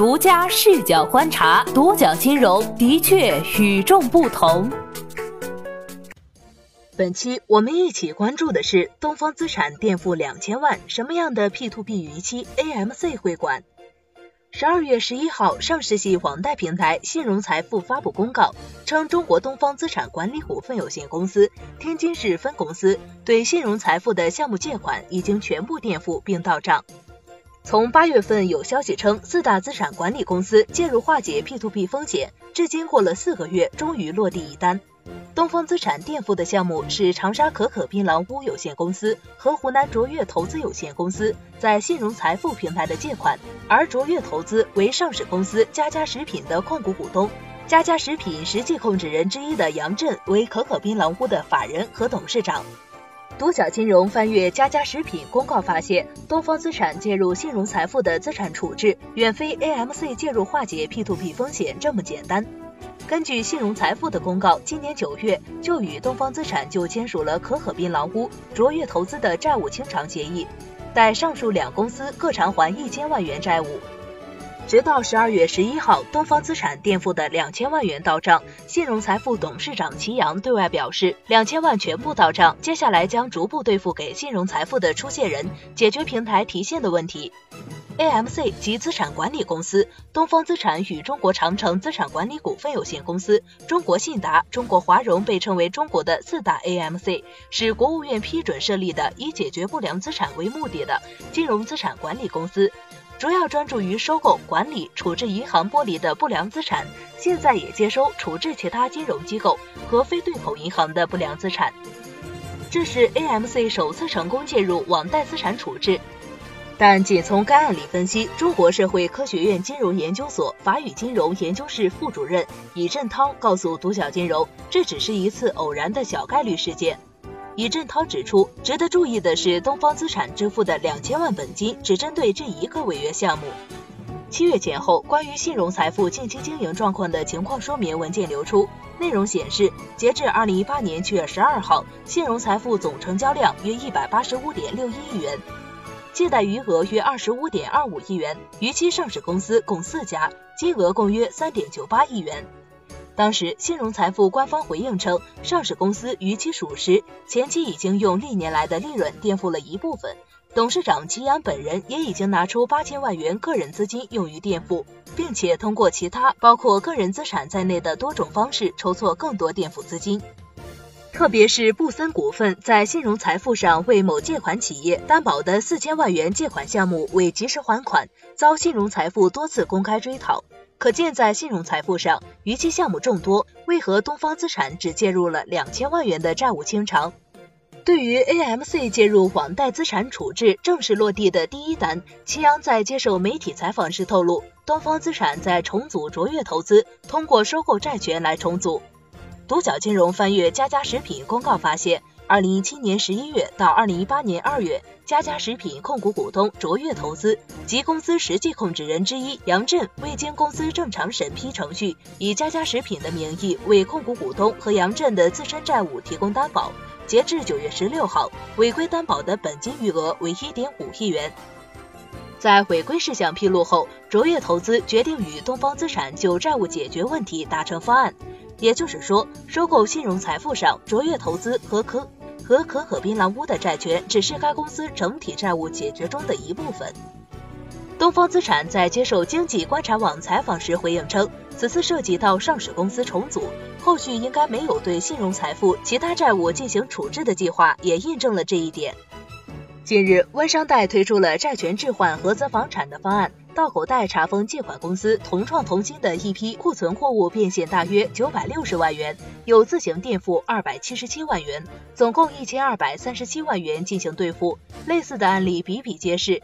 独家视角观察，独角金融的确与众不同。本期我们一起关注的是东方资产垫付两千万，什么样的 P to P 逾期 AMC 会管？十二月十一号，上市系网贷平台信融财富发布公告，称中国东方资产管理股份有限公司天津市分公司对信融财富的项目借款已经全部垫付并到账。从八月份有消息称四大资产管理公司介入化解 P to P 风险，至今过了四个月，终于落地一单。东方资产垫付的项目是长沙可可槟榔屋有限公司和湖南卓越投资有限公司在信融财富平台的借款，而卓越投资为上市公司佳佳食品的控股股东，佳佳食品实际控制人之一的杨震为可可槟榔屋的法人和董事长。独角金融翻阅佳佳食品公告发现，东方资产介入信融财富的资产处置，远非 AMC 介入化解 P2P 风险这么简单。根据信融财富的公告，今年九月就与东方资产就签署了可可槟榔屋、卓越投资的债务清偿协议，待上述两公司各偿还一千万元债务。直到十二月十一号，东方资产垫付的两千万元到账，信融财富董事长齐阳对外表示，两千万全部到账，接下来将逐步兑付给信融财富的出借人，解决平台提现的问题。AMC 及资产管理公司、东方资产与中国长城资产管理股份有限公司、中国信达、中国华融被称为中国的四大 AMC，是国务院批准设立的以解决不良资产为目的的金融资产管理公司，主要专注于收购、管理、处置银行剥离的不良资产，现在也接收、处置其他金融机构和非对口银行的不良资产。这是 AMC 首次成功介入网贷资产处置。但仅从该案例分析，中国社会科学院金融研究所法语金融研究室副主任尹振涛告诉独角金融，这只是一次偶然的小概率事件。李振涛指出，值得注意的是，东方资产支付的两千万本金只针对这一个违约项目。七月前后，关于信融财富近期经营状况的情况说明文件流出，内容显示，截至二零一八年七月十二号，信融财富总成交量约一百八十五点六一亿元。借贷余额约二十五点二五亿元，逾期上市公司共四家，金额共约三点九八亿元。当时信融财富官方回应称，上市公司逾期属实，前期已经用历年来的利润垫付了一部分，董事长齐阳本人也已经拿出八千万元个人资金用于垫付，并且通过其他包括个人资产在内的多种方式筹措更多垫付资金。特别是布森股份在信融财富上为某借款企业担保的四千万元借款项目未及时还款，遭信融财富多次公开追讨。可见，在信融财富上逾期项目众多，为何东方资产只介入了两千万元的债务清偿？对于 AMC 介入网贷资产处置正式落地的第一单，齐阳在接受媒体采访时透露，东方资产在重组卓越投资，通过收购债权来重组。独角金融翻阅佳佳食品公告发现，二零一七年十一月到二零一八年二月，佳佳食品控股股东卓越投资及公司实际控制人之一杨震未经公司正常审批程序，以佳佳食品的名义为控股股东和杨震的自身债务提供担保。截至九月十六号，违规担保的本金余额为一点五亿元。在违规事项披露后，卓越投资决定与东方资产就债务解决问题达成方案。也就是说，收购信融财富上卓越投资和可和可可槟榔屋的债权，只是该公司整体债务解决中的一部分。东方资产在接受经济观察网采访时回应称，此次涉及到上市公司重组，后续应该没有对信融财富其他债务进行处置的计划，也印证了这一点。近日，温商贷推出了债权置换合资房产的方案。道口贷查封借款公司同创同心的一批库存货物变现大约九百六十万元，有自行垫付二百七十七万元，总共一千二百三十七万元进行兑付。类似的案例比比皆是。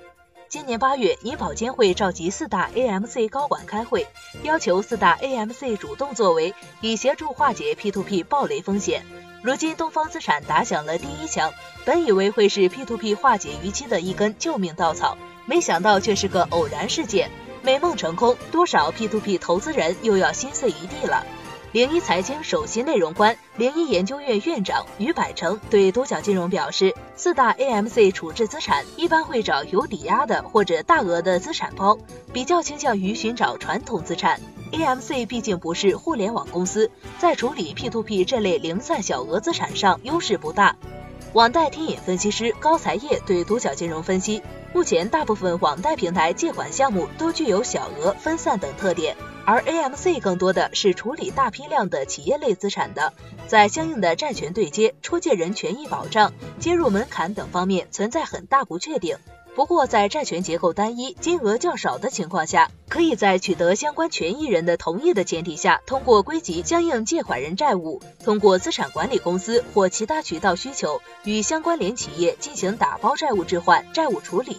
今年八月，银保监会召集四大 AMC 高管开会，要求四大 AMC 主动作为，以协助化解 P2P 暴雷风险。如今东方资产打响了第一枪，本以为会是 P2P 化解逾期的一根救命稻草。没想到却是个偶然事件，美梦成空，多少 P2P 投资人又要心碎一地了。零一财经首席内容官、零一研究院院长于百成对多角金融表示，四大 AMC 处置资产一般会找有抵押的或者大额的资产包，比较倾向于寻找传统资产。AMC 毕竟不是互联网公司，在处理 P2P 这类零散小额资产上优势不大。网贷天眼分析师高才业对独角金融分析，目前大部分网贷平台借款项目都具有小额、分散等特点，而 AMC 更多的是处理大批量的企业类资产的，在相应的债权对接、出借人权益保障、接入门槛等方面存在很大不确定。不过，在债权结构单一、金额较少的情况下，可以在取得相关权益人的同意的前提下，通过归集相应借款人债务，通过资产管理公司或其他渠道需求，与相关联企业进行打包债务置换、债务处理。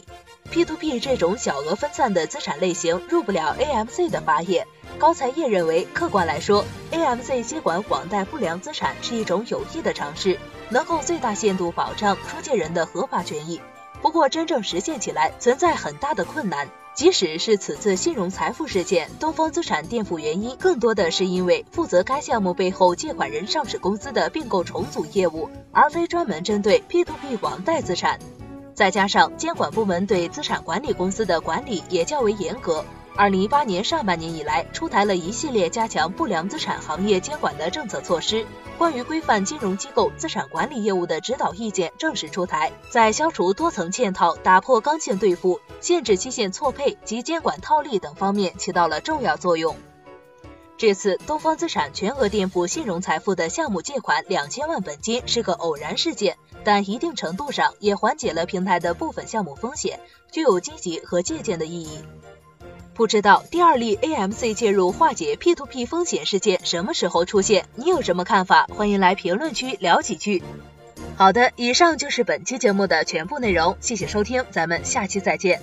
P2P 这种小额分散的资产类型入不了 AMC 的法眼。高才业认为，客观来说，AMC 接管网贷不良资产是一种有益的尝试，能够最大限度保障出借人的合法权益。不过，真正实现起来存在很大的困难。即使是此次信融财富事件，东方资产垫付原因更多的是因为负责该项目背后借款人上市公司的并购重组业务，而非专门针对 P to P 网贷资产。再加上监管部门对资产管理公司的管理也较为严格。二零一八年上半年以来，出台了一系列加强不良资产行业监管的政策措施。关于规范金融机构资产管理业务的指导意见正式出台，在消除多层嵌套、打破刚性兑付、限制期限错配及监管套利等方面起到了重要作用。这次东方资产全额垫付信荣财富的项目借款两千万本金是个偶然事件，但一定程度上也缓解了平台的部分项目风险，具有积极和借鉴的意义。不知道第二例 AMC 介入化解 P2P 风险事件什么时候出现？你有什么看法？欢迎来评论区聊几句。好的，以上就是本期节目的全部内容，谢谢收听，咱们下期再见。